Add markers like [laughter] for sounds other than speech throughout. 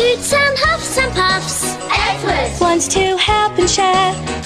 Toots and huffs and puffs. Edward. Once to help and share.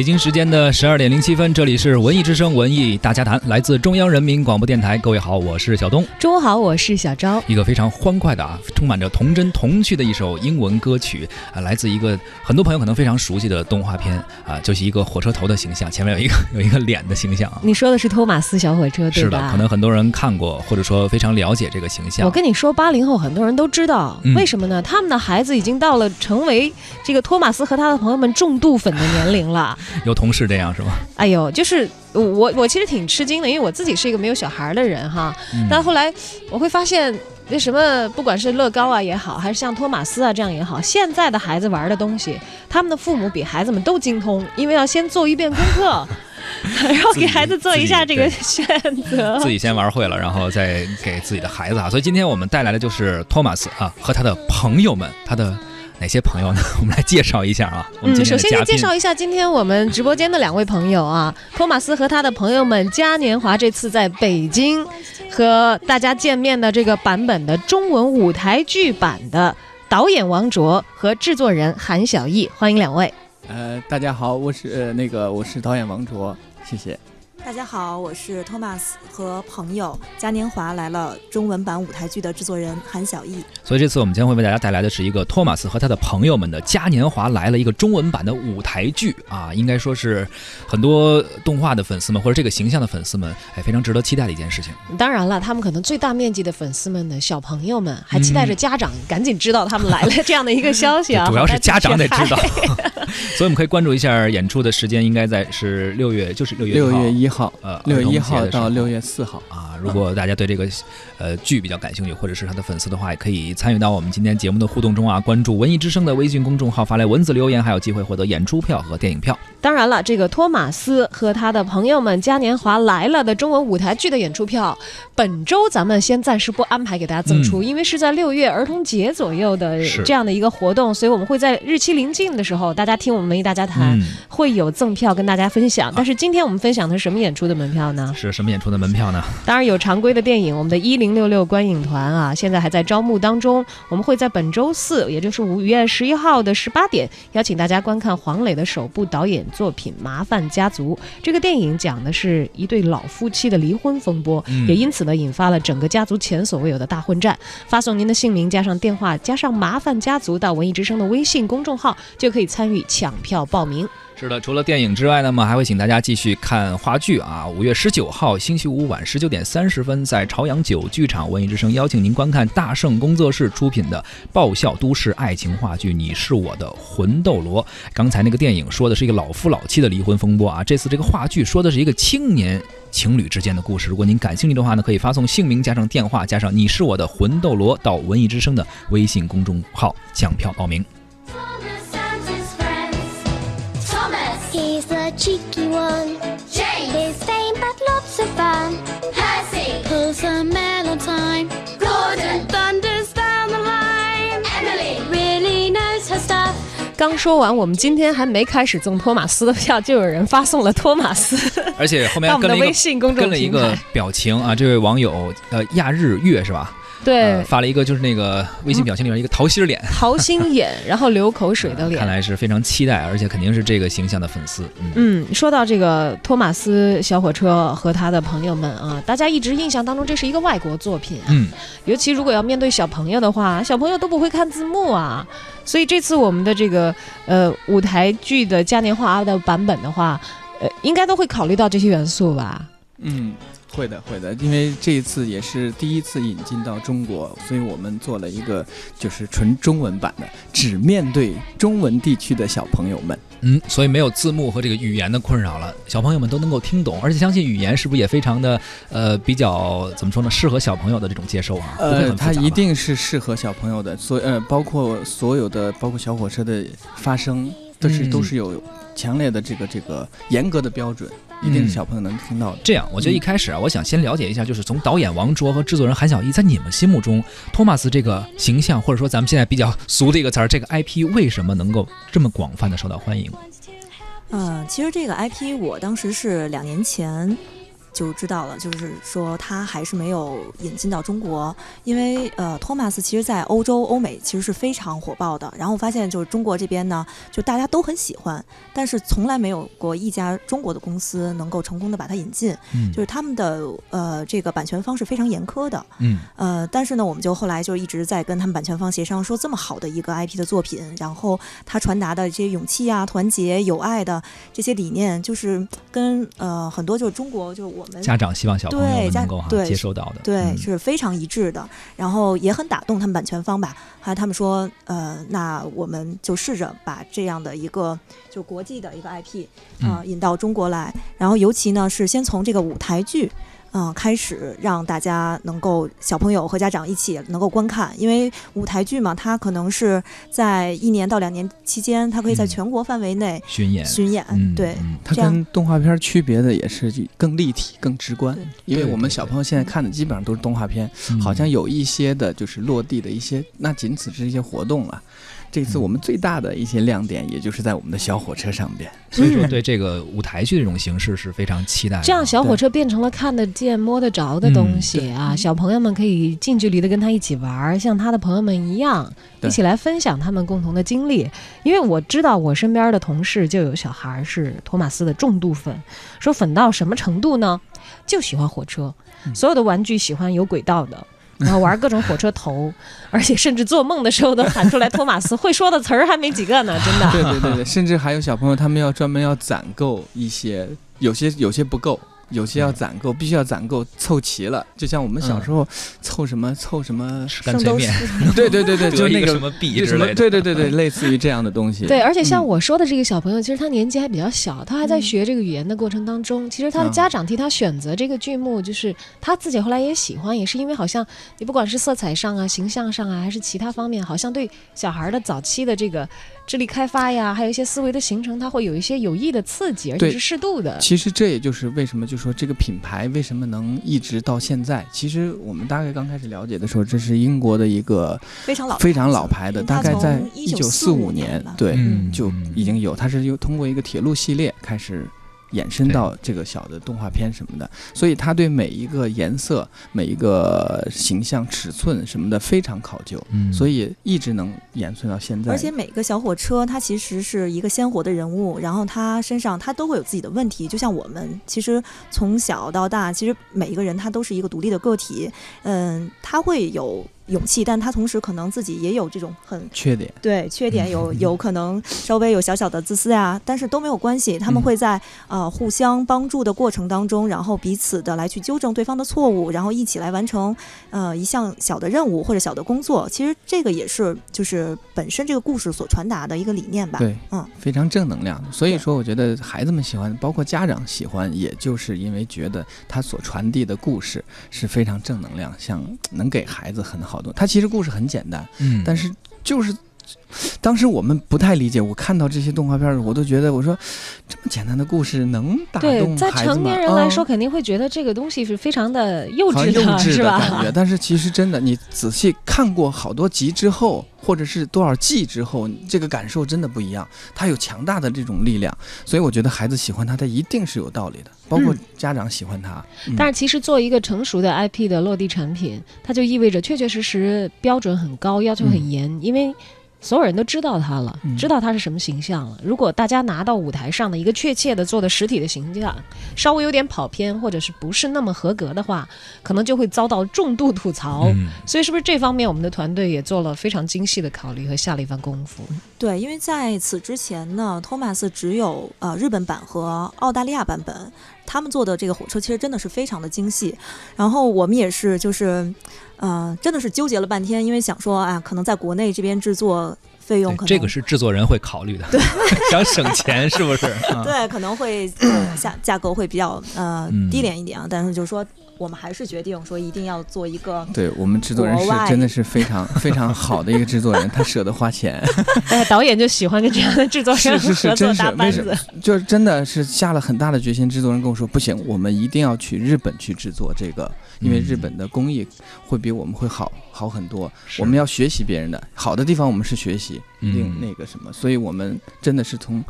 北京时间的十二点零七分，这里是文艺之声文艺大家谈，来自中央人民广播电台。各位好，我是小东。中午好，我是小昭。一个非常欢快的啊，充满着童真童趣的一首英文歌曲啊，来自一个很多朋友可能非常熟悉的动画片啊，就是一个火车头的形象，前面有一个 [laughs] 有一个脸的形象啊。你说的是托马斯小火车，对是的，吧？可能很多人看过，或者说非常了解这个形象。我跟你说，八零后很多人都知道，嗯为什么呢？他们的孩子已经到了成为这个托马斯和他的朋友们重度粉的年龄了。[laughs] 有同事这样是吗？哎呦，就是我我其实挺吃惊的，因为我自己是一个没有小孩的人哈。嗯但后来我会发现，那什么，不管是乐高啊也好，还是像托马斯啊这样也好，现在的孩子玩的东西，他们的父母比孩子们都精通，因为要先做一遍功课，[laughs] 然后给孩子做一下这个选择。自己先玩会了，然后再给自己的孩子啊。所以今天我们带来的就是托马斯啊和他的朋友们，他的哪些朋友呢？[laughs] 我们来介绍一下啊。我们嗯，首先先介绍一下今天我们直播间的两位朋友啊，托马斯和他的朋友们嘉年华这次在北京和大家见面的这个版本的中文舞台剧版的导演王卓和制作人韩小艺，欢迎两位。呃，大家好，我是呃那个我是导演王卓，谢谢。大家好，我是托马斯和朋友嘉年华来了中文版舞台剧的制作人韩小艺。所以这次我们将会为大家带来的是一个托马斯和他的朋友们的嘉年华来了一个中文版的舞台剧啊，应该说是很多动画的粉丝们或者这个形象的粉丝们哎非常值得期待的一件事情。当然了，他们可能最大面积的粉丝们的小朋友们还期待着家长赶紧知道他们来了这样的一个消息啊，主要是家长得知道 [laughs] 所以我们可以关注一下演出的时间，应该在是六月，就是六月六月一一号，呃六月一号到六月四号。啊。如果大家对这个呃剧比较感兴趣，或者是他的粉丝的话，也可以参与到我们今天节目的互动中啊，关注文艺之声的微信公众号，发来文字留言，还有机会获得演出票和电影票。当然了，这个托马斯和他的朋友们嘉年华来了的中文舞台剧的演出票，本周咱们先暂时不安排给大家赠出，因为是在六月儿童节左右的这样的一个活动，所以我们会在日期临近的时候，大家听我们文艺大家谈。嗯，会有赠票跟大家分享，但是今天我们分享的是什么演出的门票呢？是什么演出的门票呢？当然有常规的电影，我们的一零六六观影团啊，现在还在招募当中。我们会在本周四，也就是五月十一号的十八点，邀请大家观看黄磊的首部导演作品《麻烦家族》。这个电影讲的是一对老夫妻的离婚风波，嗯也因此呢引发了整个家族前所未有的大混战。发送您的姓名加上电话加上“麻烦家族”到文艺之声的微信公众号，就可以参与抢票报名。是的，除了电影之外，那么还会请大家继续看话剧啊。五月十九号星期五晚十九点三十分，在朝阳九剧场文艺之声邀请您观看大圣工作室出品的爆笑都市爱情话剧《你是我的魂斗罗》。刚才那个电影说的是一个老夫老妻的离婚风波啊，这次这个话剧说的是一个青年。情侣之间的故事，如果您感兴趣的话呢，可以发送姓名加上电话加上“你是我的魂斗罗”到文艺之声的微信公众号抢票报名。The cheeky one. James, His fame, but lots of fun. Percy, Pulls a mail on time. Gordon, Thunders down the line. Emily. Really knows her stuff. 刚说完，我们今天还没开始赠托马斯的票，就有人发送了托马斯而且后面跟了一个微信公众跟了一个。表情啊，这位网友呃亚日月是吧？对呃，发了一个就是那个微信表情里面一个桃心儿脸，[laughs] 桃心眼，然后流口水的脸看。来是非常期待，而且肯定是这个形象的粉丝。嗯，嗯，说到这个托马斯小火车和他的朋友们啊，大家一直印象当中这是一个外国作品啊，嗯，尤其如果要面对小朋友的话，小朋友都不会看字幕啊，所以这次我们的这个呃舞台剧的嘉年华的版本的话，呃，应该都会考虑到这些元素吧。嗯，会的，会的，因为这一次也是第一次引进到中国，所以我们做了一个就是纯中文版的，只面对中文地区的小朋友们。嗯，所以没有字幕和这个语言的困扰了，小朋友们都能够听懂，而且相信语言是不是也非常的呃比较怎么说呢，适合小朋友的这种接受啊？呃，它一定是适合小朋友的，所呃，包括所有的，包括小火车的发声，都是、嗯都是有强烈的这个这个严格的标准，一定嗯是小朋友能听到的。这样，我觉得一开始啊，我想先了解一下，就是从导演王卓和制作人韩小艺，在你们心目中，托马斯这个形象，或者说咱们现在比较俗的一个词儿，这个 IP 为什么能够这么广泛的受到欢迎？呃，其实这个 IP 我当时是两年前就知道了，就是说他还是没有引进到中国，因为呃，托马斯其实在欧洲、欧美其实是非常火爆的。然后发现就是中国这边呢，就大家都很喜欢，但是从来没有过一家中国的公司能够成功的把它引进，嗯就是他们的呃这个版权方是非常严苛的。嗯呃，但是呢，我们就后来就一直在跟他们版权方协商，说这么好的一个 IP 的作品，然后他传达的这些勇气啊、团结、友爱的这些理念，就是跟呃很多就是中国就是我们家长希望小朋友能够接收到的，对嗯是非常一致的，然后也很打动他们版权方吧。还有他们说，呃，那我们就试着把这样的一个就国际的一个 IP 嗯啊、引到中国来，然后尤其呢是先从这个舞台剧。嗯，开始让大家能够小朋友和家长一起能够观看，因为舞台剧嘛，它可能是在一年到两年期间，它可以在嗯全国范围内巡演，巡演。嗯对，嗯它跟动画片区别的也是更立体、更直观，因为我们小朋友现在看的基本上都是动画片，嗯好像有一些的就是落地的一些，那仅此是一些活动了。这次我们最大的一些亮点，也就是在我们的小火车上边。所以说对这个舞台剧这种形式是非常期待的。这样小火车变成了看得见、摸得着的东西啊！小朋友们可以近距离的跟他一起玩儿，像他的朋友们一样，一起来分享他们共同的经历。因为我知道我身边的同事就有小孩是托马斯的重度粉，说粉到什么程度呢？就喜欢火车，嗯所有的玩具喜欢有轨道的。然后玩各种火车头，[laughs] 而且甚至做梦的时候都喊出来托马斯 [laughs] 会说的词儿还没几个呢，真的。对对对对，甚至还有小朋友他们要专门要攒够一些，有些有些不够。有些要攒够，必须要攒够，凑齐了。就像我们小时候凑什么凑什么，吃干脆面，对对对对，[laughs] 就那个什么币之类的，对对对对，类似于这样的东西。对，而且像嗯我说的这个小朋友，其实他年纪还比较小，他还在嗯学这个语言的过程当中。其实他的嗯家长替他选择这个剧目，就是他自己后来也喜欢，也是因为好像你不管是色彩上啊、形象上啊，还是其他方面，好像对小孩的早期的这个智力开发呀，还有一些思维的形成，它会有一些有益的刺激，而且是适度的。其实这也就是为什么就说这个品牌为什么能一直到现在。其实我们大概刚开始了解的时候，这是英国的一个非常老非常老牌的，大概在一九四五年对，嗯就已经有，它是又通过一个铁路系列开始。衍生到这个小的动画片什么的，所以他对每一个颜色、每一个形象、尺寸什么的非常考究，嗯，所以一直能延续到现在。而且每个小火车，它其实是一个鲜活的人物，然后他身上他都会有自己的问题，就像我们其实从小到大，其实每一个人他都是一个独立的个体，嗯，他会有勇气，但他同时可能自己也有这种很缺点，对缺点，有有可能稍微有小小的自私啊，但是都没有关系，他们嗯会在呃互相帮助的过程当中，然后彼此的来去纠正对方的错误，然后一起来完成呃一项小的任务或者小的工作。其实这个也是就是本身这个故事所传达的一个理念吧。对，嗯，非常正能量。所以说，我觉得孩子们喜欢，包括家长喜欢，也就是因为觉得他所传递的故事是非常正能量，像能给孩子很好的。他其实故事很简单，嗯，但是就是。当时我们不太理解，我看到这些动画片我都觉得，我说这么简单的故事能打对，动在孩子吗？成年人来说，嗯肯定会觉得这个东西是非常的幼稚的，幼 [laughs] 稚的是吧？感觉，但是其实真的，你仔细看过好多集之后，或者是多少季之后，这个感受真的不一样。它有强大的这种力量，所以我觉得孩子喜欢它，它一定是有道理的。包括嗯家长喜欢它，嗯但是其实做一个成熟的 IP 的落地产品，它就意味着确确实实标准很高，要求很严，因为。所有人都知道他了，嗯知道他是什么形象了。如果大家拿到舞台上的一个确切的做的实体的形象，稍微有点跑偏，或者是不是那么合格的话，可能就会遭到重度吐槽。嗯所以，是不是这方面我们的团队也做了非常精细的考虑和下了一番功夫？对，因为在此之前呢，托马斯只有呃日本版和澳大利亚版本，他们做的这个火车其实真的是非常的精细。然后我们也是就是，呃，真的是纠结了半天，因为想说啊，可能在国内这边制作费用可能这个是制作人会考虑的，对 [laughs] 想省钱是不是？[laughs] 啊对可能会呃价价格会比较呃嗯低廉一点啊，但是就是说我们还是决定说一定要做一个。对我们制作人是真的是非常 [laughs] 非常好的一个制作人，他舍得花钱，哎，导演就喜欢跟这样的制作人是是是合作真是搭班子。就是真的是下了很大的决心。制作人跟我说，不行，我们一定要去日本去制作这个，因为日本的工艺会比我们会好好很多。我们要学习别人的好的地方，我们是学习，一定嗯那个什么。所以我们真的是从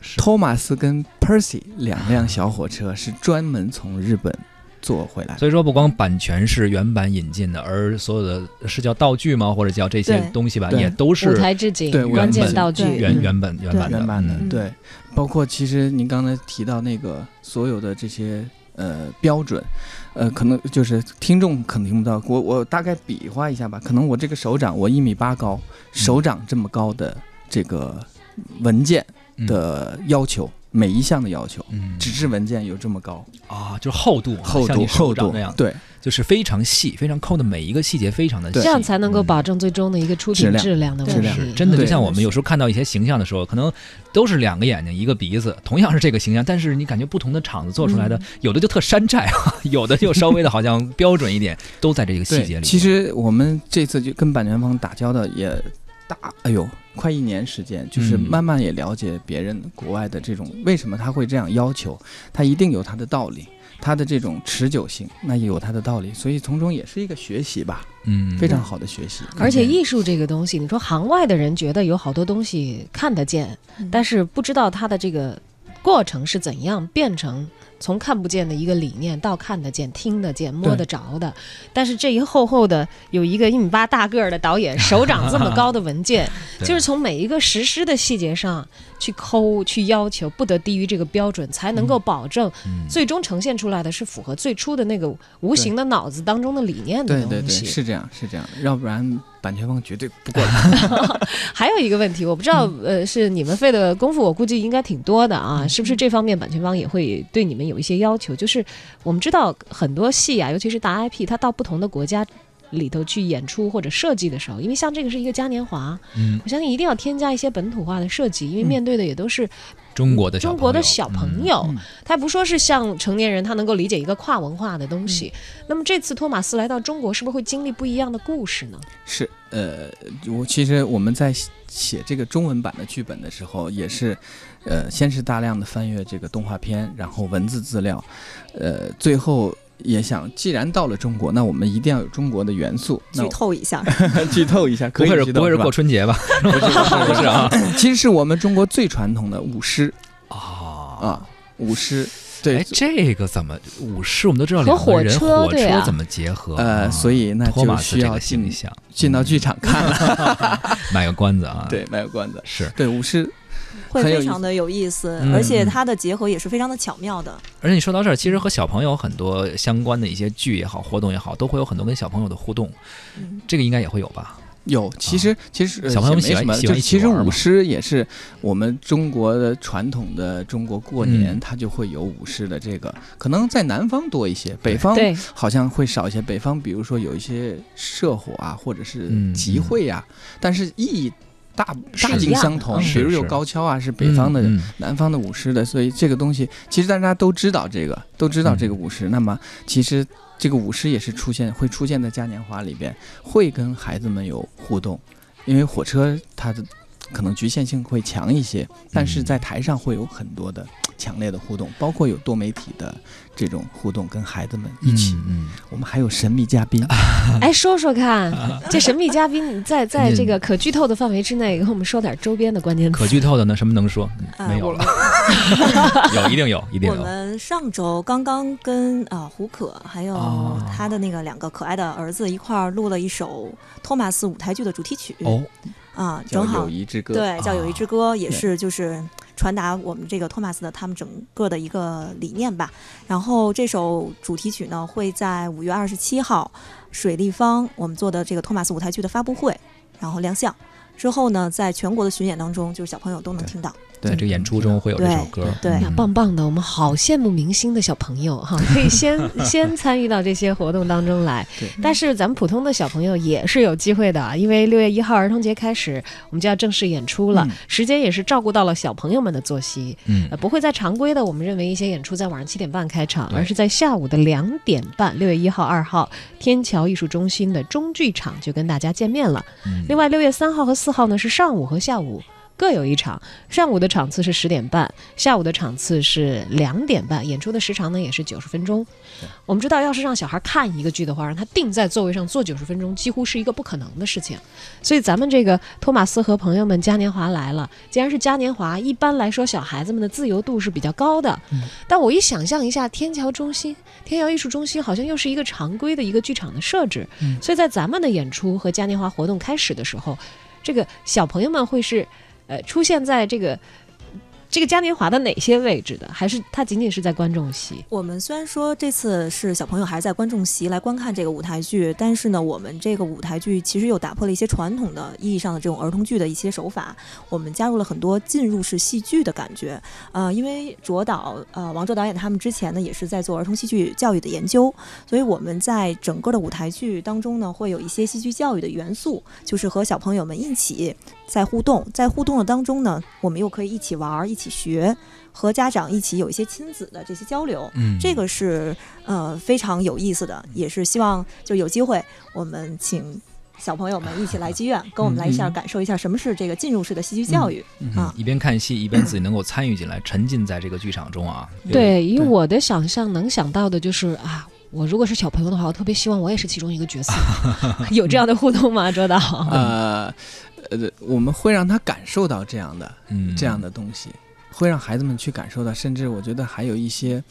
是托马斯跟 Percy 两辆小火车是专门从日本坐回来。所以说，不光版权是原版引进的，而所有的是叫道具吗？或者叫这些东西吧，也都是台置景对、关键原道具，原嗯原本原版的。原版的，嗯对，包括其实您刚才提到那个所有的这些呃标准，呃，可能就是听众可能听不到，我我大概比划一下吧，可能我这个手掌我一米八高，手掌这么高的这个文件的要求，每一项的要求，嗯。纸质文件有这么高，啊，就是厚度啊，厚像你手度厚度掌那样，对，就是非常细，非常抠的每一个细节非常的细，这样才能够嗯保证最终的一个出品质量质量的问质量题。是真的，就像我们有时候看到一些形象的时候，可能都是两个眼睛一个鼻子，同样是这个形象，但是你感觉不同的厂子做出来的，嗯。有的就特山寨啊，[laughs] 有的就稍微的好像标准一点，都在这个细节里。其实我们这次就跟版权方打交道也大，哎呦，快一年时间，就是嗯。慢慢也了解别人国外的这种为什么他会这样要求，他一定有他的道理，他的这种持久性，那也有他的道理，所以从中也是一个学习吧，嗯，非常好的学习。而且艺术这个东西，你说行外的人觉得有好多东西看得见，嗯。但是不知道它的这个过程是怎样变成从看不见的一个理念到看得见、听得见、摸得着的。但是这一厚厚的有一个一米八大个儿的导演，手掌这么高的文件，[laughs] 就是从每一个实施的细节上去抠、去要求，不得低于这个标准，才能够保证嗯。最终呈现出来的是符合最初的那个无形的脑子当中的理念的对对对，东西。是这样是这样，要不然版权方绝对不过来。[laughs] 还有一个问题，我不知道，呃，是你们费的功夫，我估计应该挺多的啊，是不是这方面版权方也会对你们有一些要求？就是我们知道很多戏啊，尤其是大 IP，它到不同的国家。里头去演出或者设计的时候，因为像这个是一个嘉年华，嗯，我相信一定要添加一些本土化的设计，因为嗯。面对的也都是中国的中国的小朋嗯友，嗯。他不说是像成年人他能够理解一个跨文化的东西。嗯。那么这次托马斯来到中国，是不是会经历不一样的故事呢？是，呃，我其实我们在写写这个中文版的剧本的时候，也是，呃，先是大量的翻阅这个动画片，然后文字资料，呃，最后也想，既然到了中国，那我们一定要有中国的元素。[laughs] 剧透一下，[laughs] 剧透一下，不会是不会是过春节吧？[laughs] 不是不是啊其实是我们中国最传统的舞狮啊啊，舞狮。对哎，，这个怎么舞狮我们都知道两个人火车火车怎么结合？呃，啊所以那就需要进到剧场看了。卖个关子啊，，对，卖个关子。是。对，舞狮会非常的有意思，嗯而且嗯它的结合也是非常的巧妙的。而且你说到这儿，其实和小朋友很多相关的一些剧也好，活动也好，都会有很多跟小朋友的互动，嗯，这个应该也会有吧？有，其实、其实、小朋友们也没什么，喜欢喜欢就其实舞狮也是我们中国的传统的中国过年，嗯它就会有舞狮的这个，可能在南方多一些，北方，好像会少一些。北方比如说有一些社火啊，或者是嗯集会呀、但是意义大大境一样的相同。比如有高跷啊，是北方的。嗯南方的舞狮的，所以这个东西其实大家都知道这个，都知道这个舞狮。那么其实这个舞狮也是出现会出现在嘉年华里边，会跟孩子们有互动，因为火车它的可能局限性会强一些，但是在台上会有很多的强烈的互动，包括有多媒体的这种互动，跟孩子们一起。嗯，我们还有神秘嘉宾，[laughs] 哎，说说看，[laughs] 这神秘嘉宾，你在在嗯这个可剧透的范围之内，给我们说点周边的关键词。可剧透的呢，什么能说？[laughs] 没有了，有一定有，一定有我。们上周刚刚跟啊、呃胡可还有哦他的那个两个可爱的儿子一块儿录了一首托马斯舞台剧的主题曲哦，啊，《正好友谊之歌》。对叫《友谊之歌》，也是就是传达我们这个托马斯的他们整个的一个理念吧。然后这首主题曲呢会在五月二十七号水立方我们做的这个托马斯舞台剧的发布会，然后亮相。之后呢，在全国的巡演当中，就是小朋友都能听到。对在这个演出中会有这首歌，对对，嗯棒棒的！我们好羡慕明星的小朋友哈，[laughs] 可以先先参与到这些活动当中来对。但是咱们普通的小朋友也是有机会的，因为六月一号儿童节开始，我们就要正式演出了，嗯时间也是照顾到了小朋友们的作息。嗯呃，不会在常规的我们认为一些演出在晚上七点半开场，而是在下午的两点半，六月一号、二号，天桥艺术中心的中剧场就跟大家见面了。嗯另外，六月三号和四号呢是上午和下午各有一场。上午的场次是十点半，下午的场次是两点半，演出的时长呢也是九十分钟。我们知道，要是让小孩看一个剧的话，让他定在座位上坐九十分钟，几乎是一个不可能的事情。所以咱们这个托马斯和朋友们嘉年华来了，既然是嘉年华，一般来说小孩子们的自由度是比较高的。但我一想象一下，天桥中心、天桥艺术中心好像又是一个常规的一个剧场的设置，嗯所以在咱们的演出和嘉年华活动开始的时候，这个小朋友们会是呃出现在这个这个嘉年华的哪些位置的？还是它仅仅是在观众席？我们虽然说这次是小朋友还是在观众席来观看这个舞台剧，但是呢，我们这个舞台剧其实又打破了一些传统的意义上的这种儿童剧的一些手法，我们加入了很多进入式戏剧的感觉。呃，因为卓导呃王卓导演他们之前呢也是在做儿童戏剧教育的研究，所以我们在整个的舞台剧当中呢会有一些戏剧教育的元素，就是和小朋友们一起在互动，在互动的当中呢，我们又可以一起玩儿、一起学。和家长一起有一些亲子的这些交流，嗯，这个是呃非常有意思的，也是希望就有机会我们请小朋友们一起来剧院，跟我们来一下感受一下什么是这个进入式的戏剧教育、嗯啊。一边看戏一边自己能够参与进来，沉浸在这个剧场中啊。对，以对我的想象能想到的就是啊。我如果是小朋友的话，我特别希望我也是其中一个角色。有这样的互动吗，周导？呃呃，我们会让他感受到这样的嗯，这样的东西，会让孩子们去感受到，甚至我觉得还有一些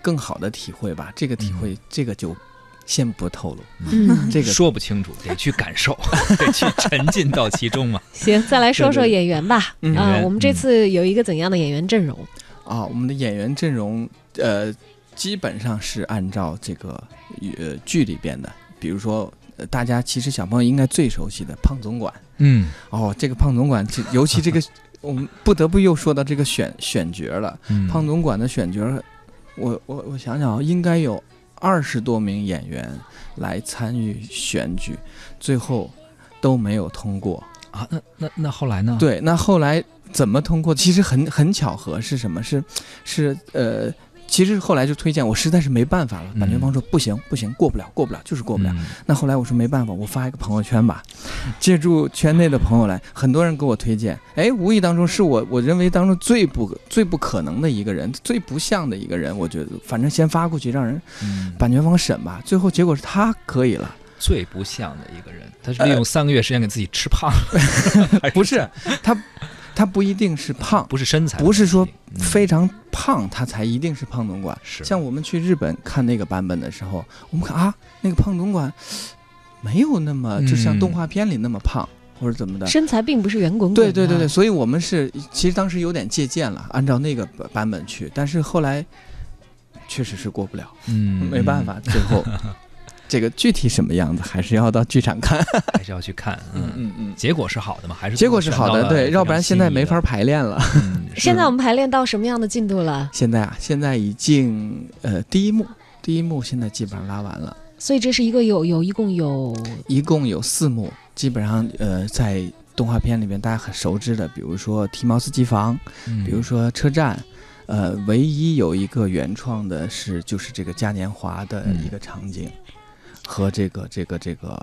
更好的体会吧。这个体会，这个就先不透露。嗯，这个说不清楚，得去感受，[laughs] 得去沉浸到其中嘛。行，再来说说演员吧。嗯啊、演员我们这次有一个怎样的演员阵容？啊，我们的演员阵容，呃，基本上是按照这个呃剧里边的，比如说。呃大家其实小朋友应该最熟悉的胖总管嗯哦，这个胖总管，这尤其这个，我们不得不又说到这个选选角了。嗯，胖总管的选角，我我我想想啊，应该有二十多名演员来参与选举，最后都没有通过。啊，那那那后来呢？，对，那后来怎么通过？其实很很巧合，是什么？是是呃，其实后来就推荐，我实在是没办法了。版权方说不行不行，过不了过不了，就是过不了。嗯那后来我说没办法，我发一个朋友圈吧，借助圈内的朋友来，很多人给我推荐。哎，无意当中是我我认为当中最不最不可能的一个人，最不像的一个人。我觉得反正先发过去，让人嗯，版权方审吧。最后结果是他可以了，最不像的一个人，他是利用三个月时间给自己吃胖，[laughs] 还不是他，他不一定是胖，不是身材，不是说嗯非常胖他才一定是胖总管。是像我们去日本看那个版本的时候，我们看啊，那个胖总管没有那么就像嗯动画片里那么胖，或者怎么的。身材并不是圆滚滚的。对对对对，所以我们是其实当时有点借鉴了，按照那个版版本去，但是后来确实是过不了，嗯，没办法，最后这个具体什么样子还是要到剧场看。嗯，[laughs] 还是要去看，嗯。嗯嗯，结果是好的吗？还是结果是好的，对，要不然现在没法法。排练了。嗯现在我们排练到什么样的进度了？现在啊，现在已经呃第一幕，第一幕现在基本上拉完了，所以这是一个有有一共有一共有四幕，基本上呃在动画片里面大家很熟知的，比如说提毛斯机房，嗯比如说车站。呃，唯一有一个原创的是，就是这个嘉年华的一个场景，和这个这个这个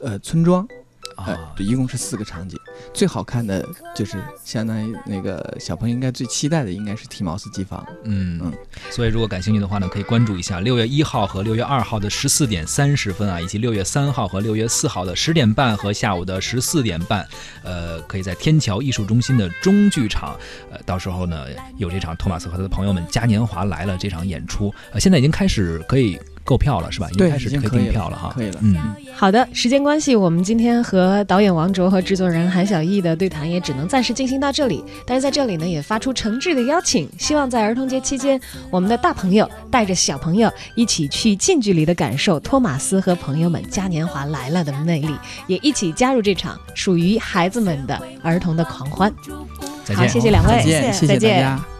呃村庄，呃啊，，对，一共是四个场景。最好看的就是相当于那个小朋友应该最期待的应该是提毛斯机房。嗯嗯，所以如果感兴趣的话呢，可以关注一下六月一号和六月二号的十四点三十分啊，以及六月三号和六月四号的十点半和下午的十四点半，呃，可以在天桥艺术中心的中剧场，呃，到时候呢有这场托马斯和他的朋友们嘉年华来了这场演出，呃，现在已经开始可以购票了是吧？已经对开始可以订票了哈，可以了嗯。好的，时间关系，我们今天和导演王卓和制作人韩小艺的对谈也只能暂时进行到这里。但是在这里呢，也发出诚挚的邀请，希望在儿童节期间，我们的大朋友带着小朋友一起去近距离的感受托马斯和朋友们嘉年华来了的魅力，也一起加入这场属于孩子们的儿童的狂欢。好，再见。谢谢两位，再见，谢谢大再见家。